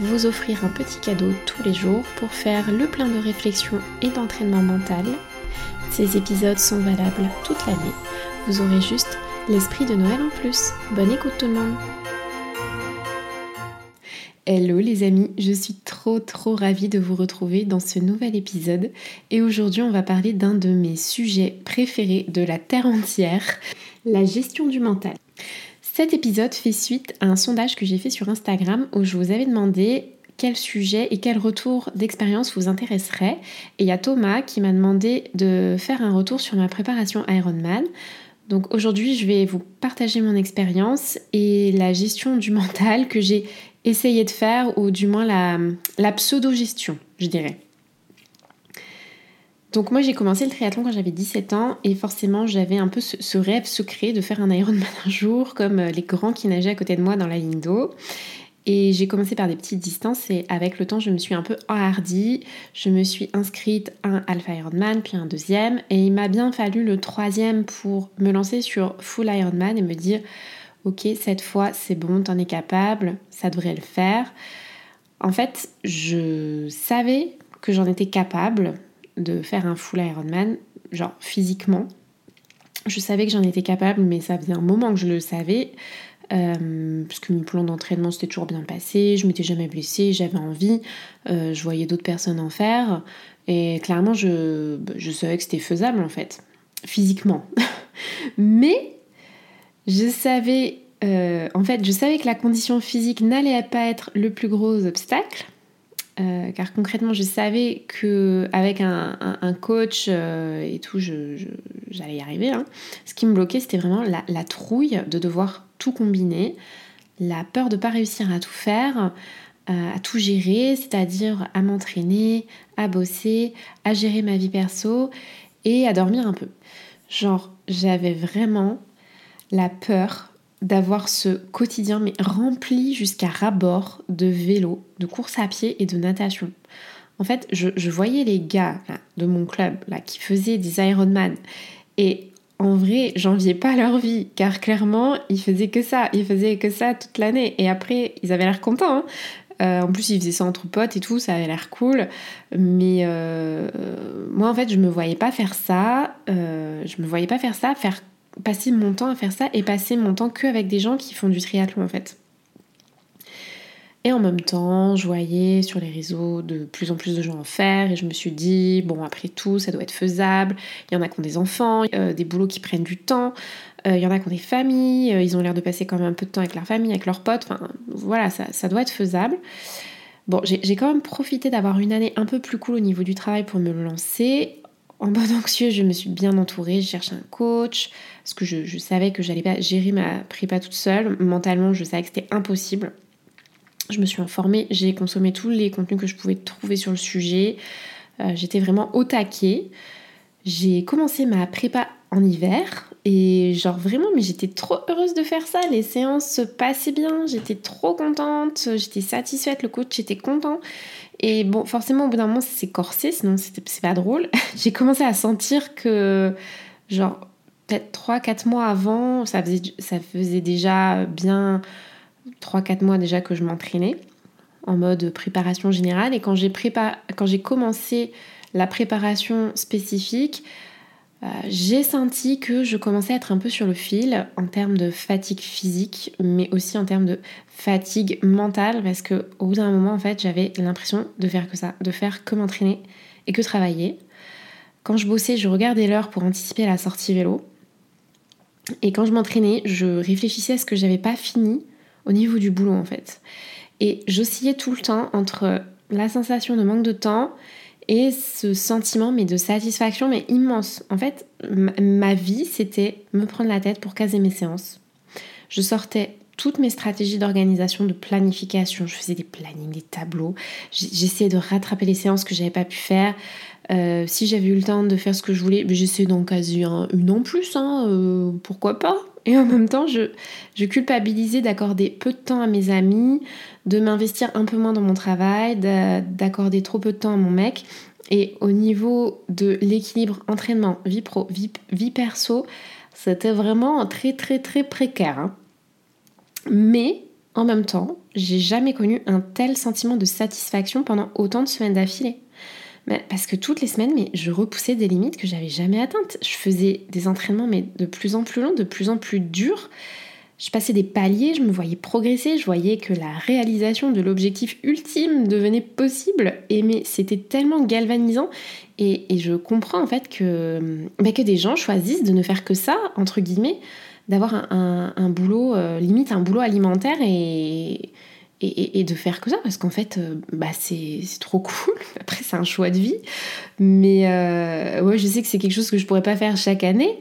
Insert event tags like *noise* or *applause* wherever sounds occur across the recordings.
vous offrir un petit cadeau tous les jours pour faire le plein de réflexion et d'entraînement mental. Ces épisodes sont valables toute l'année. Vous aurez juste l'esprit de Noël en plus. Bonne écoute tout le monde Hello les amis, je suis trop trop ravie de vous retrouver dans ce nouvel épisode et aujourd'hui on va parler d'un de mes sujets préférés de la Terre entière, la gestion du mental. Cet épisode fait suite à un sondage que j'ai fait sur Instagram où je vous avais demandé quel sujet et quel retour d'expérience vous intéresserait. Et il y a Thomas qui m'a demandé de faire un retour sur ma préparation Ironman. Donc aujourd'hui, je vais vous partager mon expérience et la gestion du *laughs* mental que j'ai essayé de faire, ou du moins la, la pseudo-gestion, je dirais. Donc moi j'ai commencé le triathlon quand j'avais 17 ans et forcément j'avais un peu ce, rêve secret de faire un Ironman *laughs* un jour comme euh, les grands qui nageaient à côté de moi dans la ligne d'eau. Et j'ai commencé par des petites distances et avec le temps je me suis un peu enhardie. Je me suis inscrite à un Alpha Ironman puis un deuxième et il m'a bien fallu le troisième pour me lancer sur Full Ironman et me dire ok cette fois c'est bon, t'en es capable, ça devrait le faire. En fait je savais que j'en étais capable de faire un full Ironman, genre physiquement. Je savais que j'en étais capable, mais ça faisait un moment que je le savais. Euh, parce que mon plan d'entraînement s'était toujours bien passé, je m'étais jamais blessée, j'avais envie, euh, je voyais d'autres personnes en faire, et clairement je, je savais que c'était faisable en fait, physiquement. *laughs* Mais je savais, euh, en fait, je savais que la condition physique n'allait pas être le plus gros obstacle, euh, car concrètement, je savais que avec un, coach euh, et tout, j'allais y arriver. Hein. Ce qui me bloquait, c'était vraiment la, trouille de devoir tout combiner, la peur de ne pas réussir à tout faire, euh, à tout gérer, c'est-à-dire à m'entraîner, à bosser, à gérer ma vie perso et à dormir un peu. Genre, j'avais vraiment la peur d'avoir ce quotidien mais rempli jusqu'à ras-bord de vélo, de course à pied et de natation. En fait, je, voyais les gars de mon club là, qui faisaient des Ironman et en vrai, j'enviais pas leur vie car clairement, ils faisaient que ça, ils faisaient que ça toute l'année et après, ils avaient l'air contents. Hein. Euh, en plus, ils faisaient ça entre potes et tout, ça avait l'air cool. Mais euh, moi, en fait, je me voyais pas faire ça. Euh, je me voyais pas faire ça, faire passer mon temps à faire ça et passer mon temps qu'avec des gens qui font du triathlon en fait. Et en même temps, je voyais sur les réseaux de plus en plus de gens en faire et je me suis dit, bon, après tout, ça doit être faisable. Il y en a qui ont des enfants, euh, des boulots qui prennent du temps, euh, il y en a qui ont des familles, euh, ils ont l'air de passer quand même un peu de temps avec leur famille, avec leurs potes. Enfin, voilà, ça, ça doit être faisable. Bon, j'ai quand même profité d'avoir une année un peu plus cool au niveau du travail pour me lancer en mode anxieux, je me suis bien entourée, je cherchais un coach, parce que je, savais que j'allais pas gérer ma prépa toute seule. Mentalement, je savais que c'était impossible. Je me suis informée, j'ai consommé tous les contenus que je pouvais trouver sur le sujet. Euh, j'étais vraiment au taquet. J'ai commencé ma prépa en hiver et genre vraiment, mais j'étais trop heureuse de faire ça. Les séances se passaient bien, j'étais trop contente, j'étais satisfaite, le coach était content. Et bon, forcément, au bout d'un moment, c'est corsé, sinon c'est pas drôle. *laughs* J'ai commencé à sentir que, genre, peut-être 3-4 mois avant, ça faisait, déjà bien 3-4 mois déjà que je m'entraînais en mode préparation générale. Et quand j'ai commencé la préparation spécifique, euh, j'ai senti que je commençais à être un peu sur le fil en termes de fatigue physique, mais aussi en termes de fatigue mentale, parce que au bout d'un moment, en fait, j'avais l'impression de faire que ça, de faire que m'entraîner et que travailler. Quand je bossais, je regardais l'heure pour anticiper la sortie vélo. Et quand je m'entraînais, je réfléchissais à ce que j'avais pas fini au niveau du boulot en fait. Et j'oscillais tout le temps entre la sensation de manque de temps et ce sentiment mais de satisfaction mais immense. En fait, ma vie c'était me prendre la tête pour caser mes séances. Je sortais toutes mes stratégies d'organisation, de planification. Je faisais des plannings, des tableaux. J'essayais de rattraper les séances que j'avais pas pu faire. Euh, si j'avais eu le temps de faire ce que je voulais, j'essayais d'en caser une en plus, hein, euh, pourquoi pas? Et en même temps, je, culpabilisais d'accorder peu de temps à mes amis, de m'investir un peu moins dans mon travail, d'accorder trop peu de temps à mon mec. Et au niveau de l'équilibre entraînement, vie pro, vie, vie perso, c'était vraiment très très très précaire. Hein. Mais en même temps, j'ai jamais connu un tel sentiment de satisfaction pendant autant de semaines d'affilée. Mais parce que toutes les semaines, mais je repoussais des limites que j'avais jamais atteintes. Je faisais des entraînements mais de plus en plus longs, de plus en plus durs. Je passais des paliers, je me voyais progresser, je voyais que la réalisation de l'objectif ultime devenait possible. Et mais c'était tellement galvanisant. Et, je comprends en fait que, bah, que des gens choisissent de ne faire que ça, entre guillemets, d'avoir un, boulot, euh, limite un boulot alimentaire et, et, de faire que ça, parce qu'en fait, euh, bah, c'est trop *laughs* cool. Après, c'est un choix de vie. Mais euh, ouais, je sais que c'est quelque chose que je pourrais pas faire chaque année,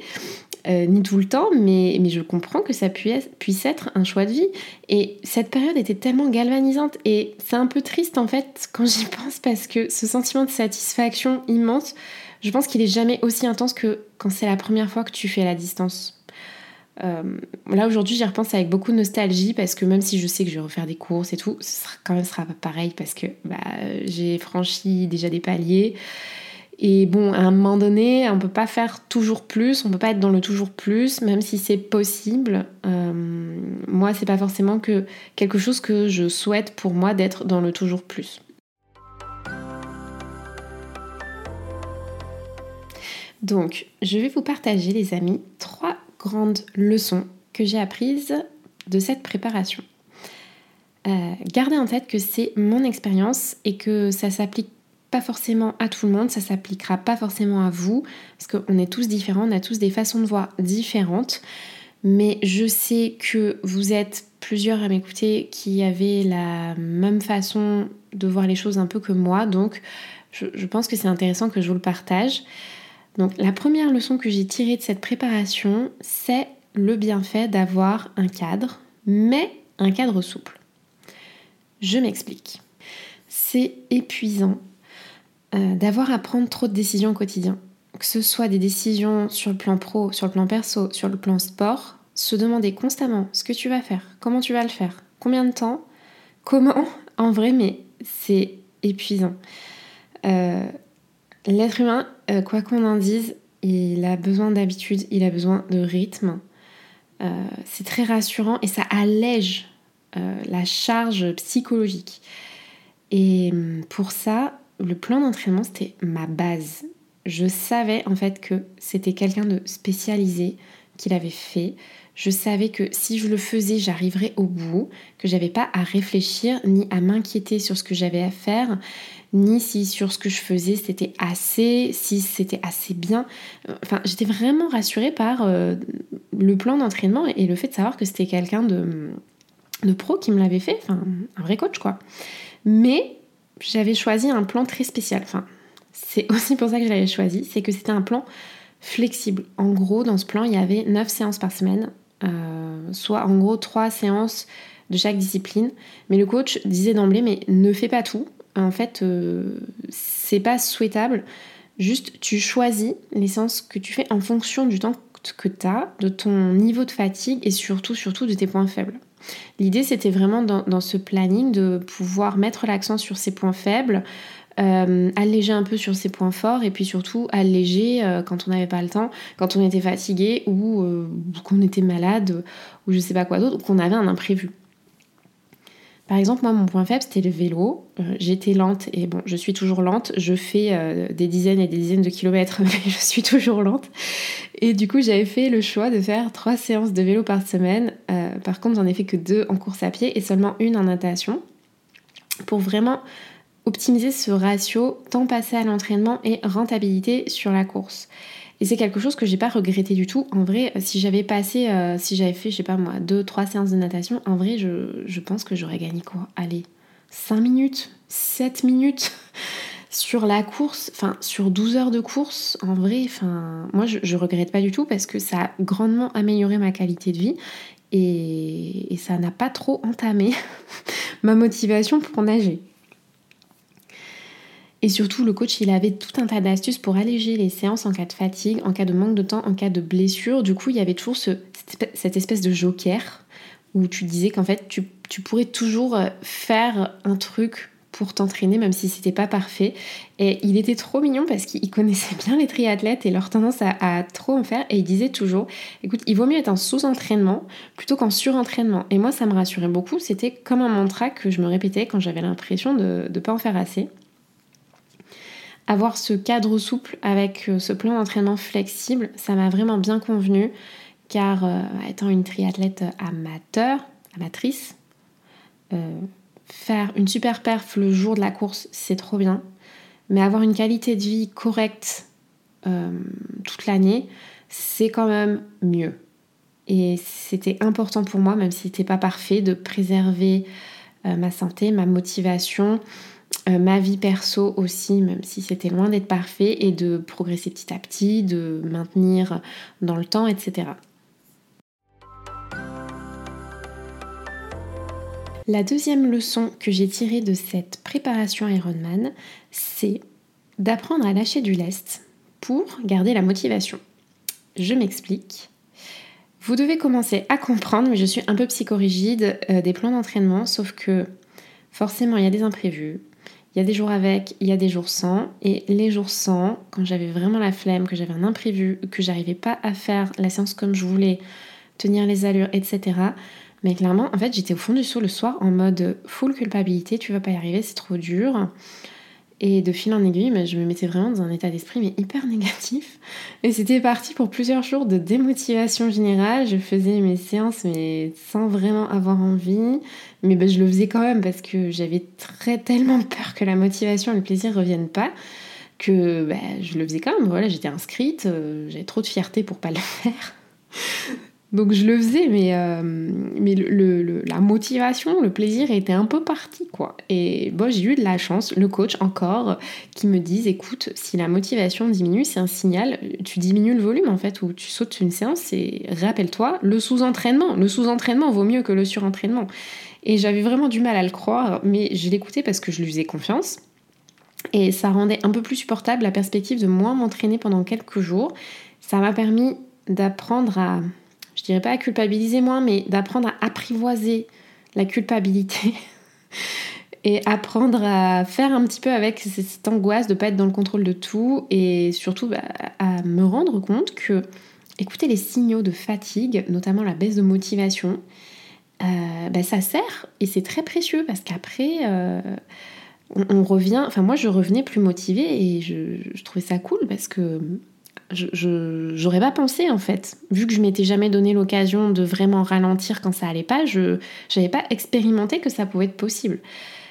ni tout le temps, mais, mais je comprends que ça puisse, puisse être un choix de vie. Et cette période était tellement galvanisante, et c'est un peu triste en fait quand j'y pense, parce que ce sentiment de satisfaction immense, je pense qu'il est jamais aussi intense que quand c'est la première fois que tu fais la distance. Euh, là aujourd'hui j'y repense avec beaucoup de nostalgie parce que même si je sais que je vais refaire des courses et tout, ce sera quand même sera pareil parce que bah, j'ai franchi déjà des paliers. Et bon, à un moment donné, on peut pas faire toujours plus, on peut pas être dans le toujours plus, même si c'est possible. Euh, moi, c'est pas forcément que quelque chose que je souhaite pour moi d'être dans le toujours plus. Donc, je vais vous partager, les amis, trois grandes leçons que j'ai apprises de cette préparation. Euh, gardez en tête que c'est mon expérience et que ça s'applique pas forcément à tout le monde, ça s'appliquera pas forcément à vous, parce qu'on est tous différents, on a tous des façons de voir différentes. Mais je sais que vous êtes plusieurs à m'écouter qui avaient la même façon de voir les choses un peu que moi, donc je pense que c'est intéressant que je vous le partage. Donc la première leçon que j'ai tirée de cette préparation, c'est le bienfait d'avoir un cadre, mais un cadre souple. Je m'explique. C'est épuisant euh, d'avoir à prendre trop de décisions au quotidien. Que ce soit des décisions sur le plan pro, sur le plan perso, sur le plan sport, se demander constamment ce que tu vas faire, comment tu vas le faire, combien de temps, comment, *laughs* en vrai, mais c'est épuisant. Euh, L'être humain, euh, quoi qu'on en dise, il a besoin d'habitude, il a besoin de rythme. Euh, c'est très rassurant et ça allège euh, la charge psychologique. Et hum, pour ça, le plan d'entraînement, c'était ma base. Je savais en fait que c'était quelqu'un de spécialisé qui l'avait fait. Je savais que si je le faisais, j'arriverais au bout, que j'avais pas à réfléchir ni à m'inquiéter sur ce que j'avais à faire, ni si sur ce que je faisais c'était assez, si c'était assez bien. Enfin, j'étais vraiment rassurée par euh, le plan d'entraînement et le fait de savoir que c'était quelqu'un de, de pro qui me l'avait fait, enfin, un vrai coach quoi. Mais j'avais choisi un plan très spécial. Enfin, c'est *laughs* aussi pour ça que je l'avais choisi, c'est que c'était un plan flexible. En gros, dans ce plan, il y avait 9 séances par semaine, euh, soit en gros 3 séances de chaque discipline. Mais le coach disait d'emblée, mais ne fais pas tout, en fait, euh, c'est pas souhaitable. Juste, tu choisis l'essence que tu fais en fonction du temps que tu as, de ton niveau de fatigue et surtout, surtout de tes points faibles. L'idée, c'était vraiment dans, ce planning de pouvoir mettre l'accent sur ces points faibles, euh, alléger un peu sur ses points forts et puis surtout alléger euh, quand on n'avait pas le temps, quand on était fatigué ou qu'on était malade ou je sais pas quoi d'autre, ou qu'on avait un imprévu. Par exemple, moi, mon point faible, c'était le vélo. Euh, j'étais lente et bon, je suis toujours lente. Je fais euh, des dizaines et des dizaines de kilomètres, *laughs* mais je suis toujours lente. Et du coup, j'avais fait le choix de faire trois séances de vélo par semaine. Euh, par contre, j'en ai fait que deux en course à pied et seulement une en natation pour vraiment optimiser ce ratio temps passé à l'entraînement et rentabilité sur la course. Et c'est quelque chose que j'ai pas regretté du tout. En vrai, si j'avais passé, euh, si j'avais fait, je sais pas moi, deux, trois séances de natation, en vrai, je, pense que j'aurais gagné quoi? Allez, 5 minutes, 7 minutes *laughs* sur la course, enfin sur 12 heures de course, en vrai, enfin moi je, je regrette pas du tout parce que ça a grandement amélioré ma qualité de vie et, ça n'a pas trop entamé *laughs* ma motivation pour nager. Et surtout, le coach, il avait tout un tas d'astuces pour alléger les séances en cas de fatigue, en cas de manque de temps, en cas de blessure. Du coup, il y avait toujours cette espèce de joker où tu disais qu'en fait, tu, pourrais toujours euh, faire un truc pour t'entraîner, même si c'était pas parfait. Et il était trop mignon parce qu'il connaissait bien les triathlètes et leur tendance à, trop en faire. Et il disait toujours, écoute, il vaut mieux être en sous-entraînement plutôt qu'en surentraînement. Et moi, ça me rassurait beaucoup. C'était comme un mantra que je me répétais quand j'avais l'impression de ne pas en faire assez. Avoir ce cadre souple avec euh, ce plan d'entraînement flexible, ça m'a vraiment bien convenu car euh, étant une triathlète amateur, amatrice, euh, faire une super perf le jour de la course, c'est trop bien. Mais avoir une qualité de vie correcte euh, toute l'année, c'est quand même mieux. Et c'était important pour moi, même si c'était pas parfait, de préserver euh, ma santé, ma motivation, euh, ma vie perso aussi, même si c'était loin d'être parfait, et de progresser petit à petit, de maintenir dans le temps, etc. La deuxième leçon que j'ai tirée de cette préparation Ironman, c'est d'apprendre à lâcher du lest pour garder la motivation. Je m'explique. Vous devez commencer à comprendre, mais je suis un peu psychorigide, euh, des plans d'entraînement, sauf que forcément il y a des imprévus, il y a des jours avec, il y a des jours sans, et les jours sans, quand j'avais vraiment la flemme, que j'avais un imprévu, que j'arrivais pas à faire la séance comme je voulais, tenir les allures, etc., mais clairement, en fait, j'étais au fond du seau le soir en mode full culpabilité, tu vas pas y arriver, c'est trop dur. Et de fil en aiguille, je me mettais vraiment dans un état d'esprit mais hyper négatif. Et c'était parti pour plusieurs jours de démotivation générale. Je faisais mes séances mais sans vraiment avoir envie. Mais ben, je le faisais quand même parce que j'avais très tellement peur que la motivation et le plaisir reviennent pas que ben, je le faisais quand même. Voilà, j'étais inscrite, euh, j'avais trop de fierté pour pas le *laughs* faire. Donc je le faisais, mais, euh, mais le, la motivation, le plaisir était un peu parti, quoi. Et bon, j'ai eu de la chance, le coach encore, qui me dise, écoute, si la motivation diminue, c'est un signal, tu diminues le volume, en fait, ou tu sautes une séance, et rappelle-toi, le sous-entraînement, le sous-entraînement vaut mieux que le surentraînement. Et j'avais vraiment du mal à le croire, mais je l'écoutais parce que je lui faisais confiance. Et ça rendait un peu plus supportable la perspective de moins m'entraîner pendant quelques jours. Ça m'a permis d'apprendre à dirais pas à culpabiliser moins, mais d'apprendre à apprivoiser la culpabilité *laughs* et apprendre à faire un petit peu avec cette angoisse de pas être dans le contrôle de tout et surtout bah, à me rendre compte que écouter les signaux de fatigue, notamment la baisse de motivation, euh, bah, ça sert et c'est très précieux parce qu'après euh, on, revient, enfin moi je revenais plus motivée et je trouvais ça cool parce que je j'aurais pas pensé en fait. Vu que je m'étais jamais donné l'occasion de vraiment ralentir quand ça allait pas, je n'avais pas expérimenté que ça pouvait être possible.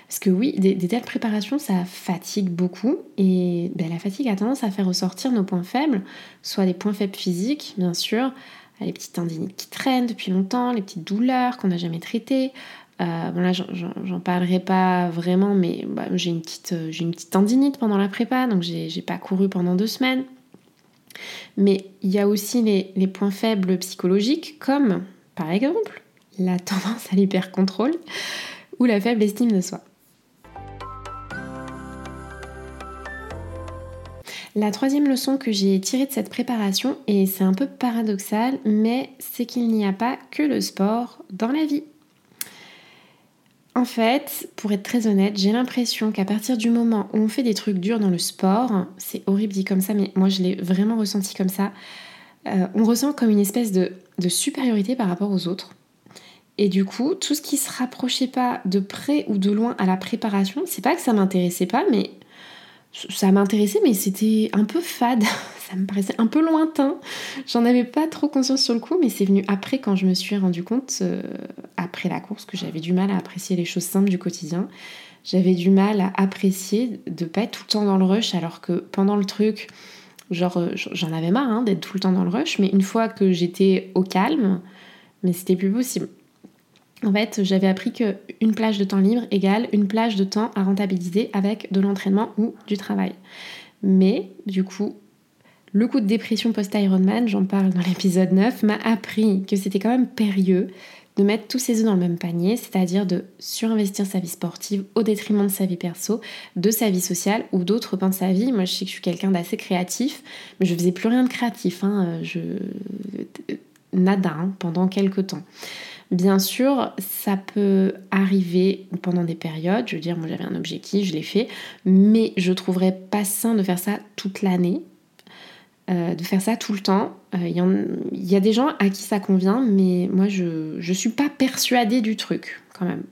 Parce que oui, des, telles préparations, ça fatigue beaucoup. Et ben, la fatigue a tendance à faire ressortir nos points faibles, soit les points faibles physiques, bien sûr, les petites tendinites qui traînent depuis longtemps, les petites douleurs qu'on n'a jamais traitées. Euh, bon là, j'en parlerai pas vraiment, mais bah, j'ai une, petite, une petite tendinite pendant la prépa, donc j'ai pas couru pendant deux semaines. Mais il y a aussi les, points faibles psychologiques, comme par exemple la *laughs* tendance à l'hyper-contrôle ou la faible estime de soi. La troisième leçon que j'ai tirée de cette préparation, et c'est un peu paradoxal, mais c'est qu'il n'y a pas que le sport dans la vie. En fait, pour être très honnête, j'ai l'impression qu'à partir du moment où on fait des trucs durs dans le sport, c'est horrible dit comme ça, mais moi je l'ai vraiment ressenti comme ça, euh, on ressent comme une espèce de, supériorité par rapport aux autres. Et du coup, tout ce qui se rapprochait pas de près ou de loin à la préparation, c'est pas que ça m'intéressait pas, mais ça m'intéressait, mais c'était un peu fade. *laughs* ça me paraissait un peu lointain. J'en avais pas trop conscience sur le coup, mais c'est venu après quand je me suis rendu compte, euh, après la course, que j'avais du mal à apprécier les choses simples du quotidien. J'avais du mal à apprécier de pas être tout le temps dans le rush, alors que pendant le truc, genre, euh, j'en avais marre hein, d'être tout le temps dans le rush, mais une fois que j'étais au calme, mais c'était plus possible. En fait, j'avais appris qu'une plage de temps libre égale une plage de temps à rentabiliser avec de l'entraînement ou du travail. Mais du coup, le coup de dépression post-Ironman, j'en parle dans l'épisode 9, m'a appris que c'était quand même périlleux de mettre tous ses œufs dans le même panier, c'est-à-dire de surinvestir sa vie sportive au détriment de sa vie perso, de sa vie sociale ou d'autres pans de sa vie. Moi, je sais que je suis quelqu'un d'assez créatif, mais je faisais plus rien de créatif. Hein. Je... Nada hein, pendant quelques temps. Bien sûr, ça peut arriver pendant des périodes. Je veux dire, moi j'avais un objectif, je l'ai fait, mais je trouverais pas sain de faire ça toute l'année, euh, de faire ça tout le temps. Il euh, y, a des gens à qui ça convient, mais moi je ne suis pas persuadée du truc quand même.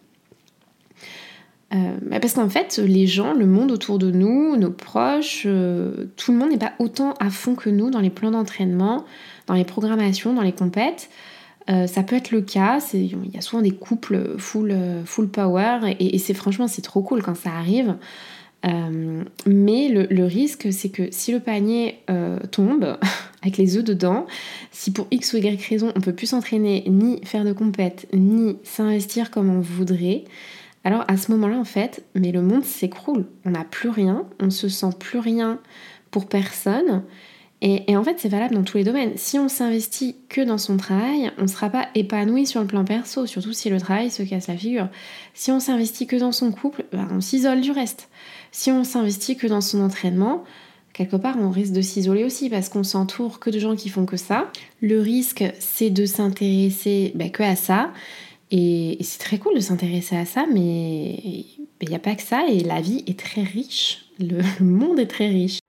Euh, bah, parce qu'en fait, les gens, le monde autour de nous, nos proches, tout le monde n'est pas autant à fond que nous dans les plans d'entraînement, dans les programmations, dans les compètes. Euh, ça peut être le cas, il y a souvent des couples full, full power et, c'est franchement c'est trop cool quand ça arrive. Euh, mais le, risque c'est que si le panier euh, tombe *laughs* avec les œufs dedans, si pour X ou Y raison on peut plus s'entraîner, ni faire de compète, ni s'investir comme on voudrait, alors à ce moment-là en fait, mais le monde s'écroule. On n'a plus rien, on se sent plus rien pour personne. Et, en fait, c'est valable dans tous les domaines. Si on s'investit que dans son travail, on ne sera pas épanoui sur le plan perso, surtout si le travail se casse la figure. Si on s'investit que dans son couple, ben, on s'isole du reste. Si on s'investit que dans son entraînement, quelque part, on risque de s'isoler aussi parce qu'on s'entoure que de gens qui font que ça. Le risque, c'est de s'intéresser ben, que à ça. Et, c'est très cool de s'intéresser à ça, mais il n'y a pas que ça. Et la vie est très riche. le *laughs* monde est très riche.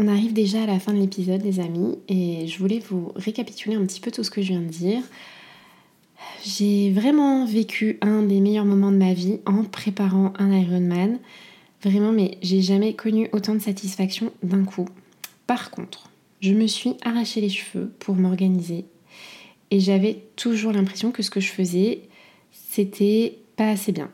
On arrive déjà à la fin de l'épisode, les amis, et je voulais vous récapituler un petit peu tout ce que je viens de dire. J'ai vraiment vécu un des meilleurs moments de ma vie en préparant un Ironman. Vraiment, mais j'ai jamais connu autant de satisfaction d'un coup. Par contre, je me suis arraché les cheveux pour m'organiser et j'avais toujours l'impression que ce que je faisais, c'était pas assez bien.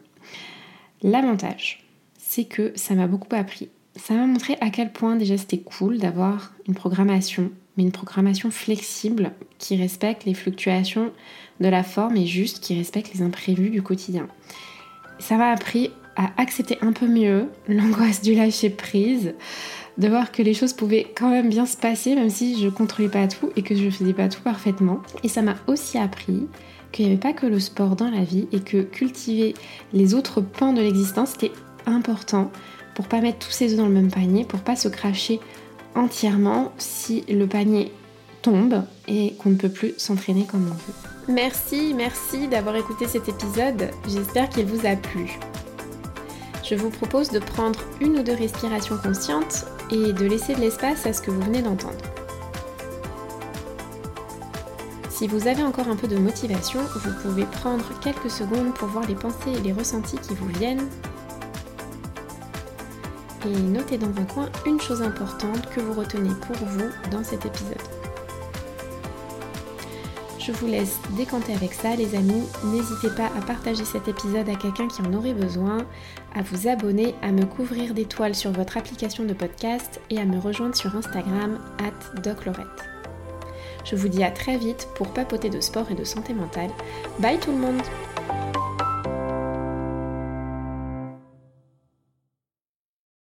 L'avantage, c'est que ça m'a beaucoup appris ça m'a montré à quel point déjà c'était cool d'avoir une programmation, mais une programmation flexible qui respecte les fluctuations de la forme et juste qui respecte les imprévus du quotidien. Ça m'a appris à accepter un peu mieux *laughs* l'angoisse du lâcher prise, de voir que les choses pouvaient quand même bien se passer même si je contrôlais pas tout et que je faisais pas tout parfaitement. Et ça m'a aussi appris qu'il n'y avait pas que le sport dans la vie et que cultiver les autres pans de l'existence était important pour pas mettre tous ses œufs dans le même panier, pour pas se cracher entièrement si le panier tombe et qu'on ne peut plus s'entraîner comme on veut. Merci, merci d'avoir écouté cet épisode. J'espère qu'il vous a plu. Je vous propose de prendre une ou deux respirations conscientes et de laisser de l'espace à ce que vous venez d'entendre. Si vous avez encore un peu de motivation, vous pouvez prendre quelques secondes pour voir les pensées et les ressentis qui vous viennent et notez dans un coin une chose importante que vous retenez pour vous dans cet épisode. Je vous laisse décanter avec ça les amis. N'hésitez pas à partager cet épisode à quelqu'un qui en aurait besoin, à vous abonner, à me couvrir d'étoiles sur votre application de podcast et à me rejoindre sur Instagram at doclorette. Je vous dis à très vite pour papoter de sport et de santé mentale. Bye tout le monde